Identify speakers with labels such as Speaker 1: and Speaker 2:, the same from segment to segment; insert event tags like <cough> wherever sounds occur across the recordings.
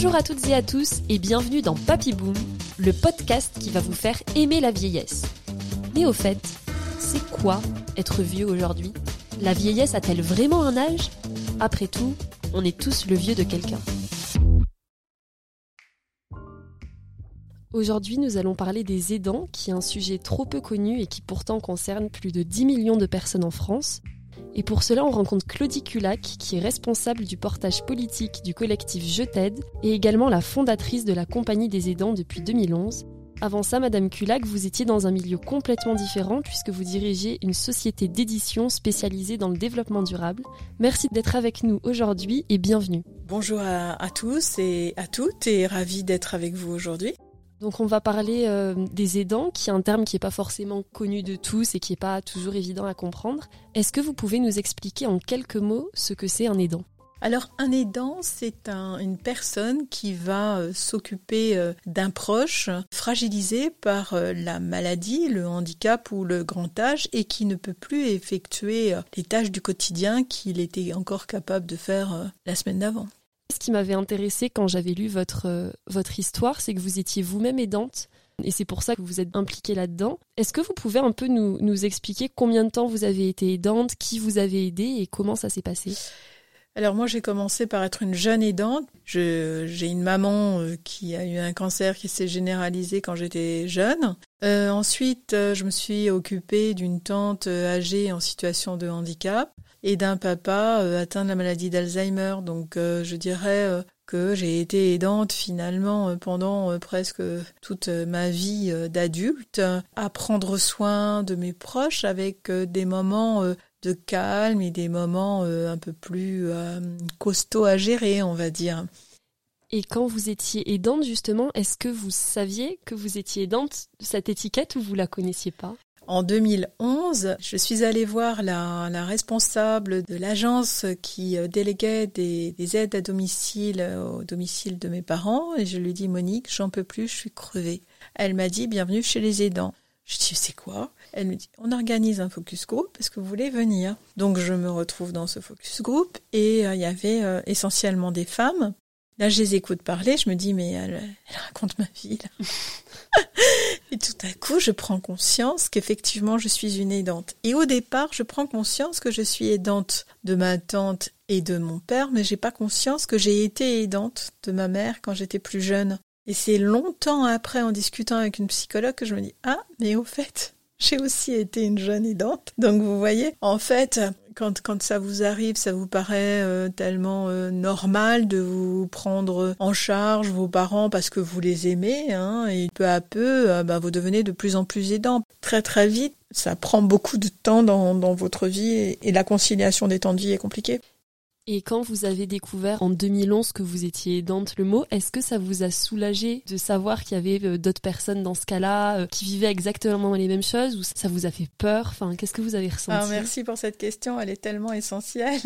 Speaker 1: Bonjour à toutes et à tous et bienvenue dans Papy Boom, le podcast qui va vous faire aimer la vieillesse. Mais au fait, c'est quoi être vieux aujourd'hui? La vieillesse a-t-elle vraiment un âge? Après tout, on est tous le vieux de quelqu'un. Aujourd'hui, nous allons parler des aidants, qui est un sujet trop peu connu et qui pourtant concerne plus de 10 millions de personnes en France. Et pour cela, on rencontre Claudie Culac, qui est responsable du portage politique du collectif Je t'aide et également la fondatrice de la Compagnie des aidants depuis 2011. Avant ça, Madame Culac, vous étiez dans un milieu complètement différent puisque vous dirigez une société d'édition spécialisée dans le développement durable. Merci d'être avec nous aujourd'hui et bienvenue.
Speaker 2: Bonjour à, à tous et à toutes et ravi d'être avec vous aujourd'hui.
Speaker 1: Donc on va parler euh, des aidants, qui est un terme qui n'est pas forcément connu de tous et qui n'est pas toujours évident à comprendre. Est-ce que vous pouvez nous expliquer en quelques mots ce que c'est un aidant?
Speaker 2: Alors un aidant, c'est une personne qui va euh, s'occuper euh, d'un proche fragilisé par la maladie, le handicap ou le grand âge et qui ne peut plus effectuer les tâches du quotidien qu'il était encore capable de faire la semaine d'avant.
Speaker 1: Ce qui m'avait intéressé quand j'avais lu votre, euh, votre histoire, c'est que vous étiez vous-même aidante. Et c'est pour ça que vous êtes impliquée là-dedans. Est-ce que vous pouvez un peu nous, nous expliquer combien de temps vous avez été aidante, qui vous avez aidé et comment ça s'est passé?
Speaker 2: Alors moi j'ai commencé par être une jeune aidante. J'ai une maman euh, qui a eu un cancer qui s'est généralisé quand j'étais jeune. Euh, ensuite je me suis occupée d'une tante âgée en situation de handicap et d'un papa euh, atteint de la maladie d'Alzheimer. Donc euh, je dirais euh, que j'ai été aidante finalement pendant presque toute ma vie d'adulte à prendre soin de mes proches avec des moments de calme et des moments un peu plus costauds à gérer, on va dire.
Speaker 1: Et quand vous étiez aidante, justement, est-ce que vous saviez que vous étiez aidante, cette étiquette, ou vous la connaissiez pas?
Speaker 2: En 2011, je suis allée voir la, responsable de l'agence qui euh, déléguait des, aides à domicile euh, au domicile de mes parents et je lui dis Monique, j'en peux plus, je suis crevée. Elle m'a dit bienvenue chez les aidants. Je dis c'est quoi? Elle me dit on organise un focus group est-ce que vous voulez venir Donc je me retrouve dans ce focus group et euh, il y avait essentiellement des femmes. Là je les écoute parler, je me dis mais elle raconte ma vie là. <laughs> et tout à coup, je prends conscience qu'effectivement, je suis une aidante. Et au départ, je prends conscience que je suis aidante de ma tante et de mon père, mais j'ai pas conscience que j'ai été aidante de ma mère quand j'étais plus jeune. Et c'est longtemps après, en discutant avec une psychologue, que je me dis, ah, mais au fait, j'ai aussi été une jeune aidante. Donc vous voyez, en fait, quand, quand ça vous arrive, ça vous paraît euh, tellement euh, normal de vous prendre en charge vos parents parce que vous les aimez, hein, et peu à peu, euh, bah, vous devenez de plus en plus aidant. Très très vite, ça prend beaucoup de temps dans, dans votre vie et, et la conciliation des temps de vie est compliquée.
Speaker 1: Et quand vous avez découvert en 2011 que vous étiez aidante le mot, est-ce que ça vous a soulagé de savoir qu'il y avait euh, d'autres personnes dans ce cas-là euh, qui vivaient exactement les mêmes choses ou ça vous a fait peur? Enfin, qu'est-ce que vous avez ressenti?
Speaker 2: Ah, Merci pour cette question, elle est tellement essentielle.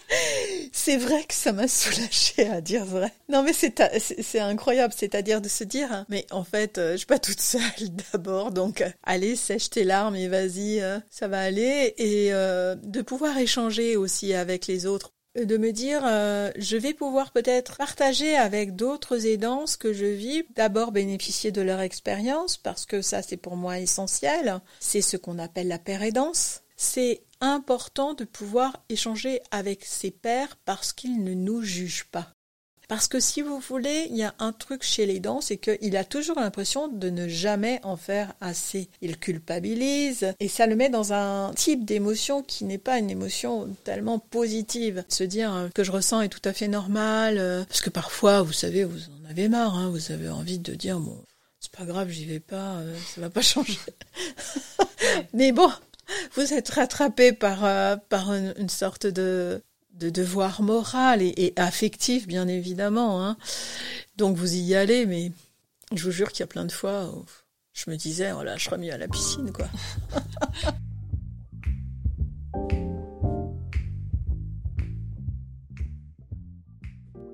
Speaker 2: <laughs> c'est vrai que ça m'a soulagée à dire vrai. Non mais c'est incroyable, c'est-à-dire de se dire hein, mais en fait, euh, je suis pas toute seule <laughs> d'abord donc allez, sèche tes larmes et vas-y, ça va aller et de pouvoir échanger aussi avec les autres de me dire euh, je vais pouvoir peut-être partager avec d'autres aidants ce que je vis, d'abord bénéficier de leur expérience parce que ça c'est pour moi essentiel, c'est ce qu'on appelle la aidance. C'est important de pouvoir échanger avec ses pairs parce qu'ils ne nous jugent pas. Parce que si vous voulez, il y a un truc chez les dents, c'est qu'il a toujours l'impression de ne jamais en faire assez. Il culpabilise et ça le met dans un type d'émotion qui n'est pas une émotion tellement positive. Se dire euh, que je ressens est tout à fait normal, euh, parce que parfois, vous savez, vous en avez marre, hein, vous avez envie de dire bon, c'est pas grave, j'y vais pas, euh, ça va pas <laughs> changer. Mais bon, vous êtes rattrapé par par une sorte de de devoir moral et, affectif, bien évidemment. Hein. Donc vous y allez, mais je vous jure qu'il y a plein de fois où je me disais, oh là, je serais mieux à la piscine, quoi. <laughs>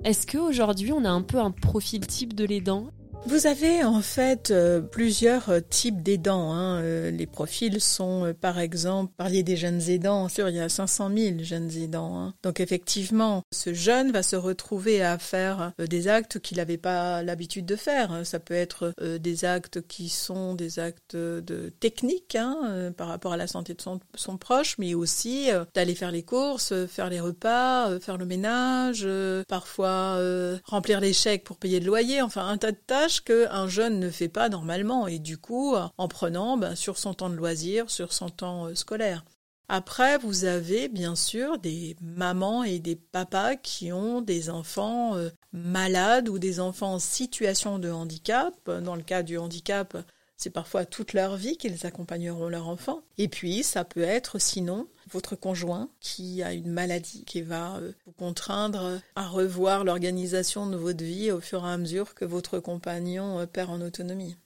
Speaker 1: Est-ce qu'aujourd'hui, on a un peu un profil type de l'aidant?
Speaker 2: Vous avez en fait euh, plusieurs euh, types d'aidants. Hein. Euh, les profils sont, par exemple, parliez des jeunes aidants. Sûr, il y a 500 000 jeunes aidants. Hein. Donc effectivement, ce jeune va se retrouver à faire des actes qu'il n'avait pas l'habitude de faire. Ça peut être des actes qui sont des actes de technique hein, par rapport à la santé de son, son proche, mais aussi d'aller faire les courses, faire les repas, faire le ménage, parfois remplir les chèques pour payer le loyer. Enfin, un tas de tâches qu'un jeune ne fait pas normalement et du coup en prenant ben, sur son temps de loisir, sur son temps euh, scolaire. Après, vous avez bien sûr des mamans et des papas qui ont des enfants euh, malades ou des enfants en situation de handicap. Dans le cas du handicap, c'est parfois toute leur vie qu'ils accompagneront leur enfant. Et puis, ça peut être sinon votre conjoint qui a une maladie qui va euh, vous contraindre à revoir l'organisation de votre vie au fur et à mesure que votre compagnon euh, perd en autonomie.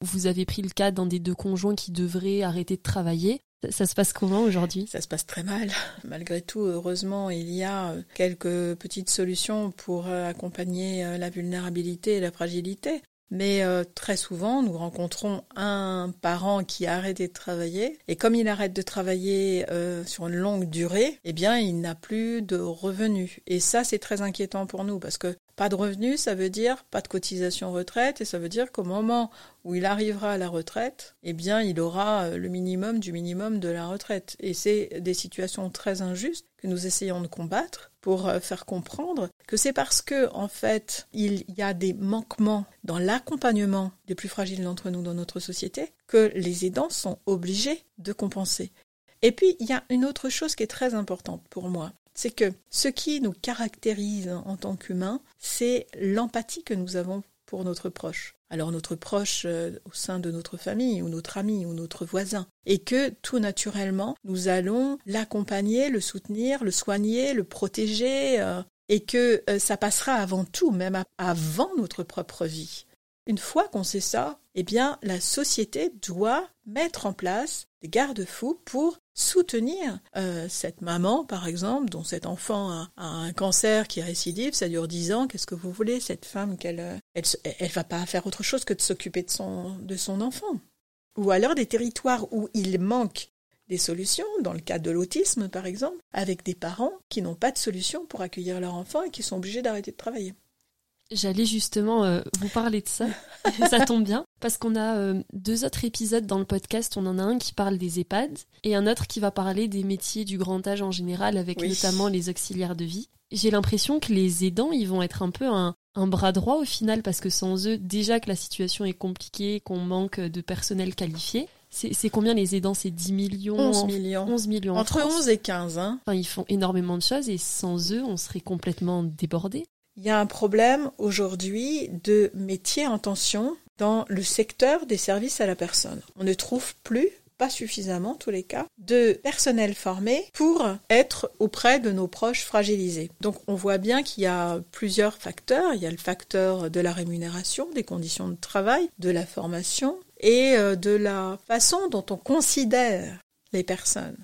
Speaker 1: Vous avez pris le cas d'un des deux conjoints qui devrait arrêter de travailler. Ça se passe comment aujourd'hui?
Speaker 2: Ça se passe très mal. <laughs> Malgré tout, heureusement, il y a euh, quelques petites solutions pour accompagner la vulnérabilité et la fragilité. Mais euh, très souvent, nous rencontrons un parent qui a arrêté de travailler et comme il arrête de travailler euh, sur une longue durée, eh bien, il n'a plus de revenus. Et ça, c'est très inquiétant pour nous parce que pas de revenus, ça veut dire pas de cotisation retraite et ça veut dire qu'au moment où il arrivera à la retraite, eh bien, il aura euh, le minimum du minimum de la retraite. Et c'est des situations très injustes que nous essayons de combattre pour euh, faire comprendre que c'est parce que, en fait, il y a des manquements dans l'accompagnement des plus fragiles d'entre nous dans notre société que les aidants sont obligés de compenser. Et puis, il y a une autre chose qui est très importante pour moi, c'est que ce qui nous caractérise en tant qu'humains, c'est l'empathie que nous avons pour notre proche. Alors notre proche euh, au sein de notre famille ou notre ami ou notre voisin. Et que tout naturellement, nous allons l'accompagner, le soutenir, le soigner, le protéger. Euh, et que euh, ça passera avant tout, même avant notre propre vie. Une fois qu'on sait ça, eh bien, la société doit mettre en place des garde-fous pour soutenir euh, cette maman, par exemple, dont cet enfant a, un cancer qui est récidive, ça dure dix ans, qu'est-ce que vous voulez, cette femme, qu'elle euh, elle, elle, va pas faire autre chose que de s'occuper de son, de son enfant. Ou alors des territoires où il manque des solutions, dans le cas de l'autisme par exemple, avec des parents qui n'ont pas de solution pour accueillir leur enfant et qui sont obligés d'arrêter de travailler.
Speaker 1: J'allais justement euh, vous parler de ça. <laughs> ça tombe bien parce qu'on a euh, deux autres épisodes dans le podcast. On en a un qui parle des EHPAD et un autre qui va parler des métiers du grand âge en général avec notamment les auxiliaires de vie. J'ai l'impression que les aidants, ils vont être un peu un, un bras droit au final parce que sans eux, déjà que la situation est compliquée, qu'on manque de personnel qualifié. C'est combien les aidants? C'est 10 millions
Speaker 2: 11 millions.
Speaker 1: 11 millions.
Speaker 2: Entre 11 et 15. Hein.
Speaker 1: Enfin, ils font énormément de choses et sans eux, on serait complètement débordés.
Speaker 2: Il y a un problème aujourd'hui de métier en tension dans le secteur des services à la personne. On ne trouve plus pas suffisamment, en tous les cas, de personnel formé pour être auprès de nos proches fragilisés. Donc on voit bien qu'il y a plusieurs facteurs. Il y a le facteur de la rémunération, des conditions de travail, de la formation et euh, de la façon dont on considère les personnes.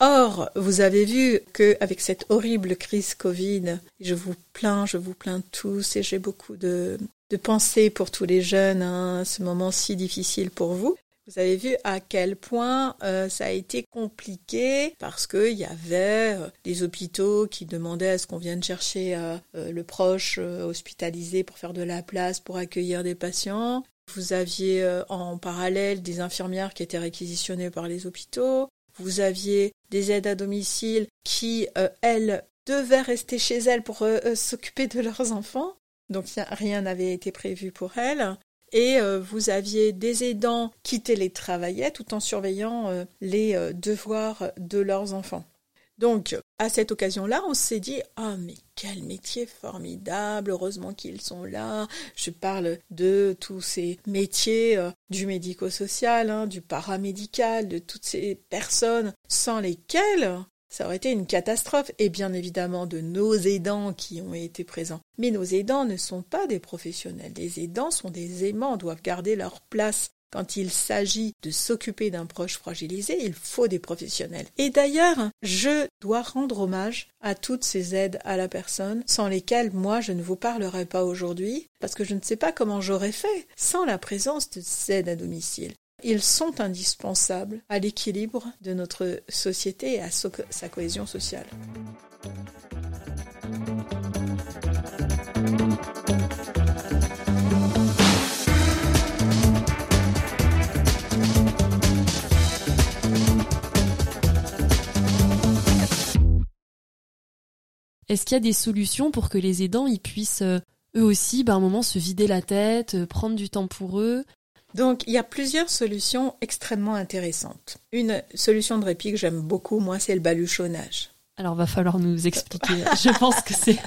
Speaker 2: Or, vous avez vu que avec cette horrible crise Covid, je vous plains, je vous plains tous et j'ai beaucoup de, de pensées pour tous les jeunes, hein, ce moment si difficile pour vous. Vous avez vu à quel point euh, ça a été compliqué parce qu'il y avait euh, des hôpitaux qui demandaient à ce qu'on vienne chercher euh, le proche hospitalisé pour faire de la place, pour accueillir des patients. Vous aviez en parallèle des infirmières qui étaient réquisitionnées par les hôpitaux. Vous aviez des aides à domicile qui, euh, elles, devaient rester chez elles pour euh, euh, s'occuper de leurs enfants. Donc rien n'avait été prévu pour elles. Et vous aviez des aidants qui télétravaillaient tout en surveillant les devoirs de leurs enfants. Donc, à cette occasion-là, on s'est dit Ah, mais quel métier formidable, heureusement qu'ils sont là. Je parle de tous ces métiers euh, du médico-social, hein, du paramédical, de toutes ces personnes sans lesquelles ça aurait été une catastrophe, et bien évidemment de nos aidants qui ont été présents. Mais nos aidants ne sont pas des professionnels. Les aidants sont des aimants, doivent garder leur place Quand il s'agit de s'occuper d'un proche fragilisé, il faut des professionnels. Et d'ailleurs, je dois rendre hommage à toutes ces aides à la personne, sans lesquelles moi je ne vous parlerai pas aujourd'hui, parce que je ne sais pas comment j'aurais fait sans la présence de ces aides à domicile. Ils sont indispensables à l'équilibre de notre société et à sa cohésion sociale.
Speaker 1: Est-ce qu'il y a des solutions pour que les aidants ils puissent euh, eux aussi, bah, à un moment, se vider la tête, euh, prendre du temps pour eux?
Speaker 2: Donc, il y a plusieurs solutions extrêmement intéressantes. Une solution de répit que j'aime beaucoup, moi, c'est le baluchonnage.
Speaker 1: Alors, va falloir nous expliquer. <laughs> Je pense que c'est.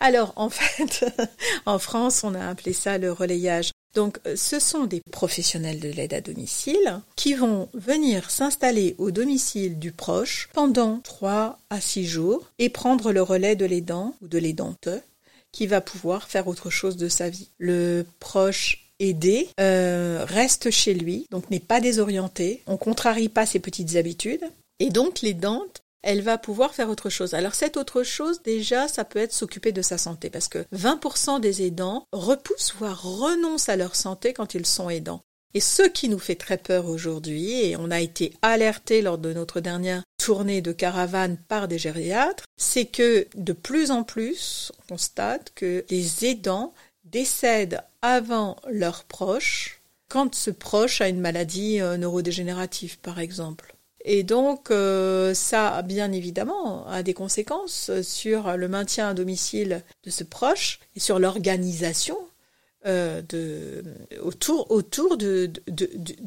Speaker 2: Alors, en fait, <laughs> en France, on a appelé ça le relayage. Donc, euh, ce sont des professionnels de l'aide à domicile qui vont venir s'installer au domicile du proche pendant 3 à 6 jours et prendre le relais de l'aidant ou de l'aidante qui va pouvoir faire autre chose de sa vie. Le proche aidé euh, reste chez lui, donc n'est pas désorienté, on contrarie pas ses petites habitudes, et donc l'aidante elle va pouvoir faire autre chose. Alors cette autre chose, déjà, ça peut être s'occuper de sa santé, parce que 20% des aidants repoussent, voire renoncent à leur santé quand ils sont aidants. Et ce qui nous fait très peur aujourd'hui, et on a été alerté lors de notre dernière tournée de caravane par des gériatres, c'est que de plus en plus, on constate que les aidants décèdent avant leurs proches quand ce proche a une maladie euh, neurodégénérative, par exemple. Et donc, euh, ça, bien évidemment, a des conséquences sur le maintien à domicile de ce proche et sur l'organisation euh, autour, de,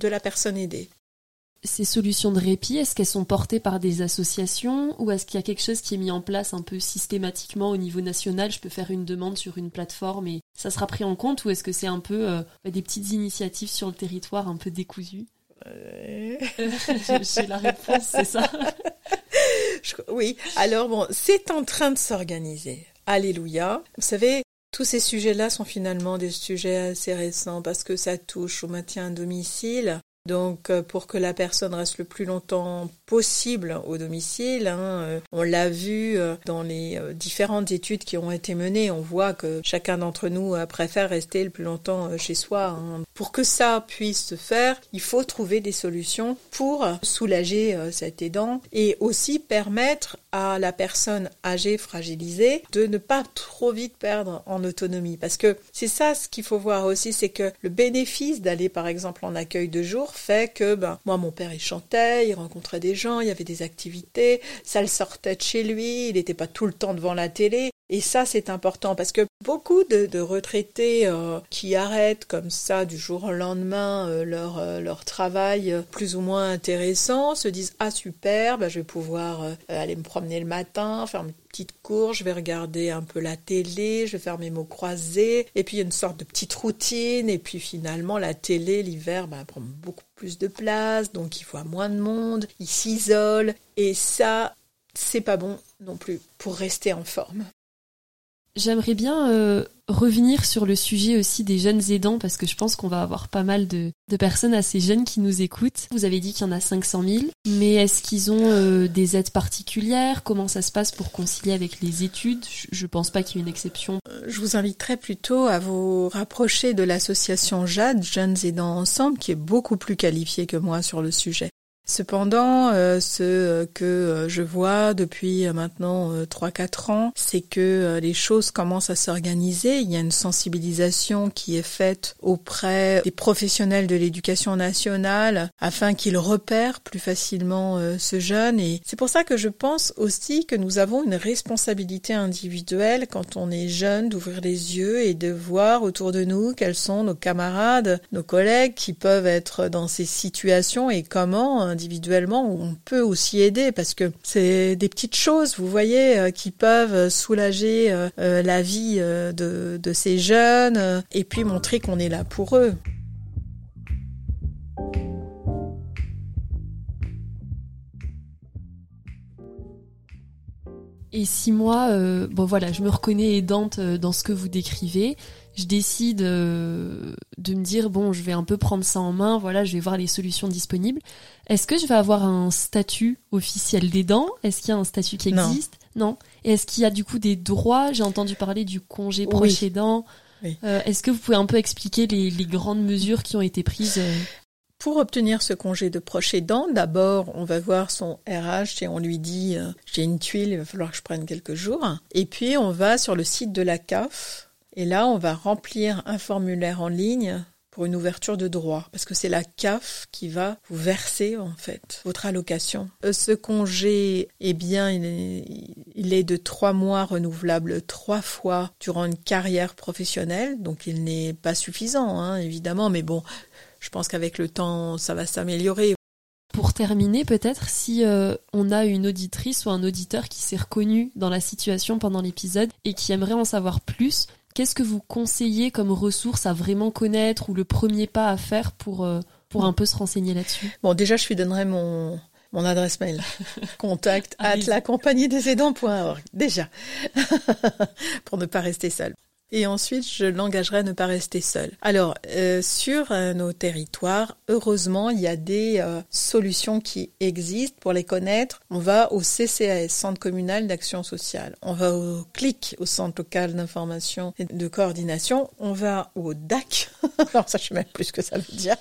Speaker 2: la personne aidée.
Speaker 1: Ces solutions de répit, est-ce qu'elles sont portées par des associations ou est-ce qu'il y a quelque chose qui est mis en place un peu systématiquement au niveau national? Je peux faire une demande sur une plateforme et ça sera pris en compte ou est-ce que c'est un peu euh, des petites initiatives sur le territoire un peu décousues? J'ai la réponse, c'est ça.
Speaker 2: oui, alors bon, c'est en train de s'organiser. Alléluia. Vous savez, tous ces sujets-là sont finalement des sujets assez récents parce que ça touche au maintien à domicile, donc, euh, pour que la personne reste le plus longtemps possible au domicile, hein, euh, on l'a vu euh, dans les différentes études qui ont été menées, on voit que chacun d'entre nous préfère rester le plus longtemps chez soi. Hein. Pour que ça puisse se faire, il faut trouver des solutions pour soulager cet aidant et aussi permettre à la personne âgée fragilisée de ne pas trop vite perdre en autonomie. Parce que c'est ça ce qu'il faut voir aussi, c'est que le bénéfice d'aller par exemple en accueil de jour fait que ben, moi mon père il chantait, il rencontrait des gens, il y avait des activités, ça le sortait de chez lui, il n'était pas tout le temps devant la télé. Et ça, c'est important parce que beaucoup de, retraités euh, qui arrêtent comme ça du jour au lendemain euh, leur, euh, leur travail plus ou moins intéressant se disent ah super, bah, je vais pouvoir aller me promener le matin, faire une petite course, je vais regarder un peu la télé, je vais faire mes mots croisés. Et puis il y a une sorte de petite routine. Et puis finalement la télé l'hiver bah, prend beaucoup plus de place. Donc il faut moins de monde, il s'isole. Et ça c'est pas bon non plus pour rester en forme.
Speaker 1: J'aimerais bien euh, revenir sur le sujet aussi des jeunes aidants parce que je pense qu'on va avoir pas mal de, personnes assez jeunes qui nous écoutent. Vous avez dit qu'il y en a 500 000, mais est-ce qu'ils ont euh, des aides particulières? Comment ça se passe pour concilier avec les études? Je pense pas qu'il y ait une exception.
Speaker 2: Euh, je vous inviterai plutôt à vous rapprocher de l'association JAD, Jeunes Aidants Ensemble, qui est beaucoup plus qualifiée que moi sur le sujet. Cependant, euh, ce que euh, je vois depuis euh, maintenant 3-4 ans, c'est que les choses commencent à s'organiser. Il y a une sensibilisation qui est faite auprès des professionnels de l'éducation nationale afin qu'ils repèrent plus facilement ce jeune. Et c'est pour ça que je pense aussi que nous avons une responsabilité individuelle quand on est jeune d'ouvrir les yeux et de voir autour de nous quels sont nos camarades, nos collègues qui peuvent être dans ces situations et comment individuellement, on peut aussi aider parce que c'est des petites choses, vous voyez, euh, qui peuvent soulager euh, euh, la vie de, de ces jeunes et puis montrer qu'on est là pour eux.
Speaker 1: Et si moi, bon voilà, je me reconnais aidante dans ce que vous décrivez, je décide de me dire bon, je vais un peu prendre ça en main, voilà, je vais voir les solutions disponibles. Est-ce que je vais avoir un statut officiel d'aidant Est-ce qu'il y a un statut qui existe? Non. Et est-ce qu'il y a du coup des droits? J'ai entendu parler du congé proche aidant. Euh, est-ce que vous pouvez un peu expliquer les, grandes mesures qui ont été prises euh
Speaker 2: pour obtenir ce congé de proche aidant, d'abord, on va voir son RH et on lui dit euh, j'ai une tuile, il va falloir que je prenne quelques jours. Et puis on va sur le site de la CAF et là on va remplir un formulaire en ligne pour une ouverture de droit parce que c'est la CAF qui va vous verser en fait votre allocation. Euh, ce congé, eh bien, il est, de trois mois renouvelable trois fois durant une carrière professionnelle, donc il n'est pas suffisant hein, évidemment, mais bon, je pense qu'avec le temps, ça va s'améliorer.
Speaker 1: Pour terminer, peut-être, si euh, on a une auditrice ou un auditeur qui s'est reconnu dans la situation pendant l'épisode et qui aimerait en savoir plus, qu'est-ce que vous conseillez comme ressource à vraiment connaître ou le premier pas à faire pour, euh, pour un peu se renseigner là-dessus?
Speaker 2: Bon, déjà, je lui donnerai mon, mon adresse mail. <laughs> Contact at la compagnie des aidants.org. Déjà. <laughs> pour ne pas rester seul et ensuite je l'engagerai à ne pas rester seul. Alors euh, sur euh, nos territoires, heureusement il y a des euh, solutions qui existent. Pour les connaître, on va au CCAS, Centre communal d'action sociale. On va au CLIC, au Centre local d'information et de coordination. On va au DAC. <laughs> Alors ça je sais même plus ce que ça veut dire.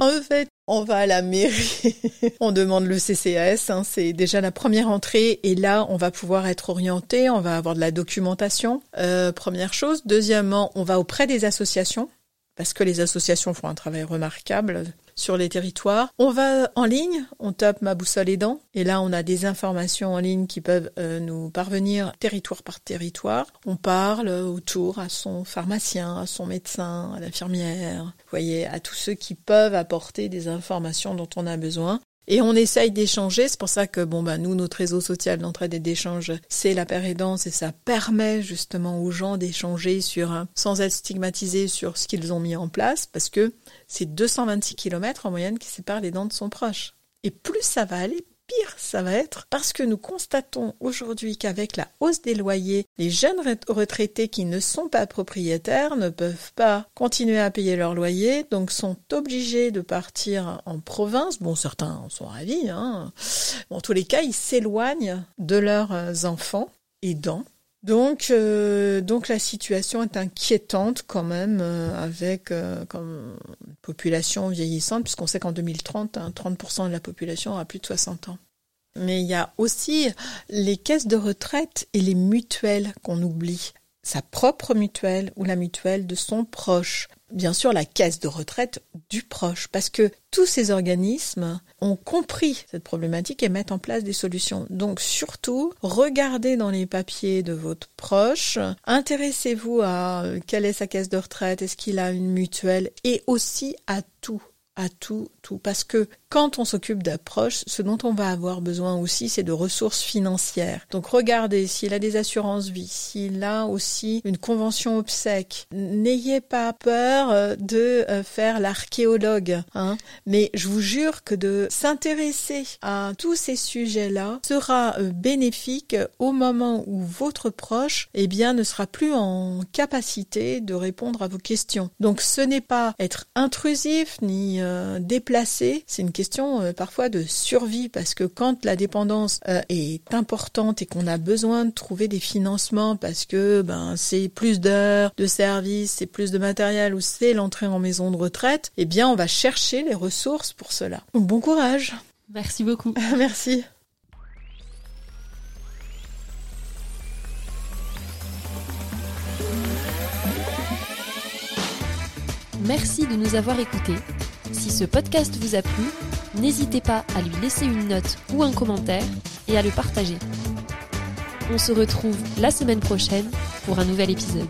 Speaker 2: En fait, on va à la mairie, <laughs> on demande le CCAS, hein, c'est déjà la première entrée et là on va pouvoir être orienté, on va avoir de la documentation. Euh, première chose. Deuxièmement, on va auprès des associations parce que les associations font un travail remarquable sur les territoires. On va en ligne, on tape ma boussole aidant, et là on a des informations en ligne qui peuvent euh, nous parvenir territoire par territoire. On parle autour à son pharmacien, à son médecin, à l'infirmière, voyez, à tous ceux qui peuvent apporter des informations dont on a besoin. Et on essaye d'échanger, c'est pour ça que bon bah nous notre réseau social d'entraide et d'échange c'est la pérédance et ça permet justement aux gens d'échanger sans être stigmatisés sur ce qu'ils ont mis en place parce que c'est 226 km en moyenne qui séparent les dents de son proche. Et plus ça va aller, ça va être parce que nous constatons aujourd'hui qu'avec la hausse des loyers, les jeunes retraités qui ne sont pas propriétaires ne peuvent pas continuer à payer leur loyer, donc sont obligés de partir en province. Bon, certains sont ravis. Hein. en tous les cas, ils s'éloignent de leurs enfants aidants donc, euh, donc la situation est inquiétante quand même euh, avec euh, comme population vieillissante, puisqu'on sait qu'en 2030, 30% hein, de la population aura plus de 60 ans. Mais il y a aussi les caisses de retraite et les mutuelles qu'on oublie. Sa propre mutuelle ou la mutuelle de son proche bien sûr la caisse de retraite du proche, parce que tous ces organismes ont compris cette problématique et mettent en place des solutions. Donc surtout, regardez dans les papiers de votre proche, intéressez-vous à euh, quelle est sa caisse de retraite, est-ce qu'il a une mutuelle, et aussi à tout à tout, Parce que quand on s'occupe d'approche, ce dont on va avoir besoin aussi, c'est de ressources financières. Donc regardez s'il a des assurances vie, s'il a aussi une convention obsèque. N'ayez pas peur euh, de euh, faire l'archéologue, hein. Mais je vous jure que de s'intéresser à tous ces sujets-là sera euh, bénéfique au moment où votre proche, eh bien, ne sera plus en capacité de répondre à vos questions. Donc ce n'est pas être intrusif ni euh, c'est une question euh, parfois de survie parce que quand la dépendance euh, est importante et qu'on a besoin de trouver des financements parce que ben c'est plus d'heures de service, c'est plus de matériel ou c'est l'entrée en maison de retraite, eh bien on va chercher les ressources pour cela. bon courage.
Speaker 1: Merci beaucoup. <laughs>
Speaker 2: Merci.
Speaker 1: Merci de nous avoir écoutés. Si ce podcast vous a plu, n'hésitez pas à lui laisser une note ou un commentaire et à le partager. On se retrouve la semaine prochaine pour un nouvel épisode.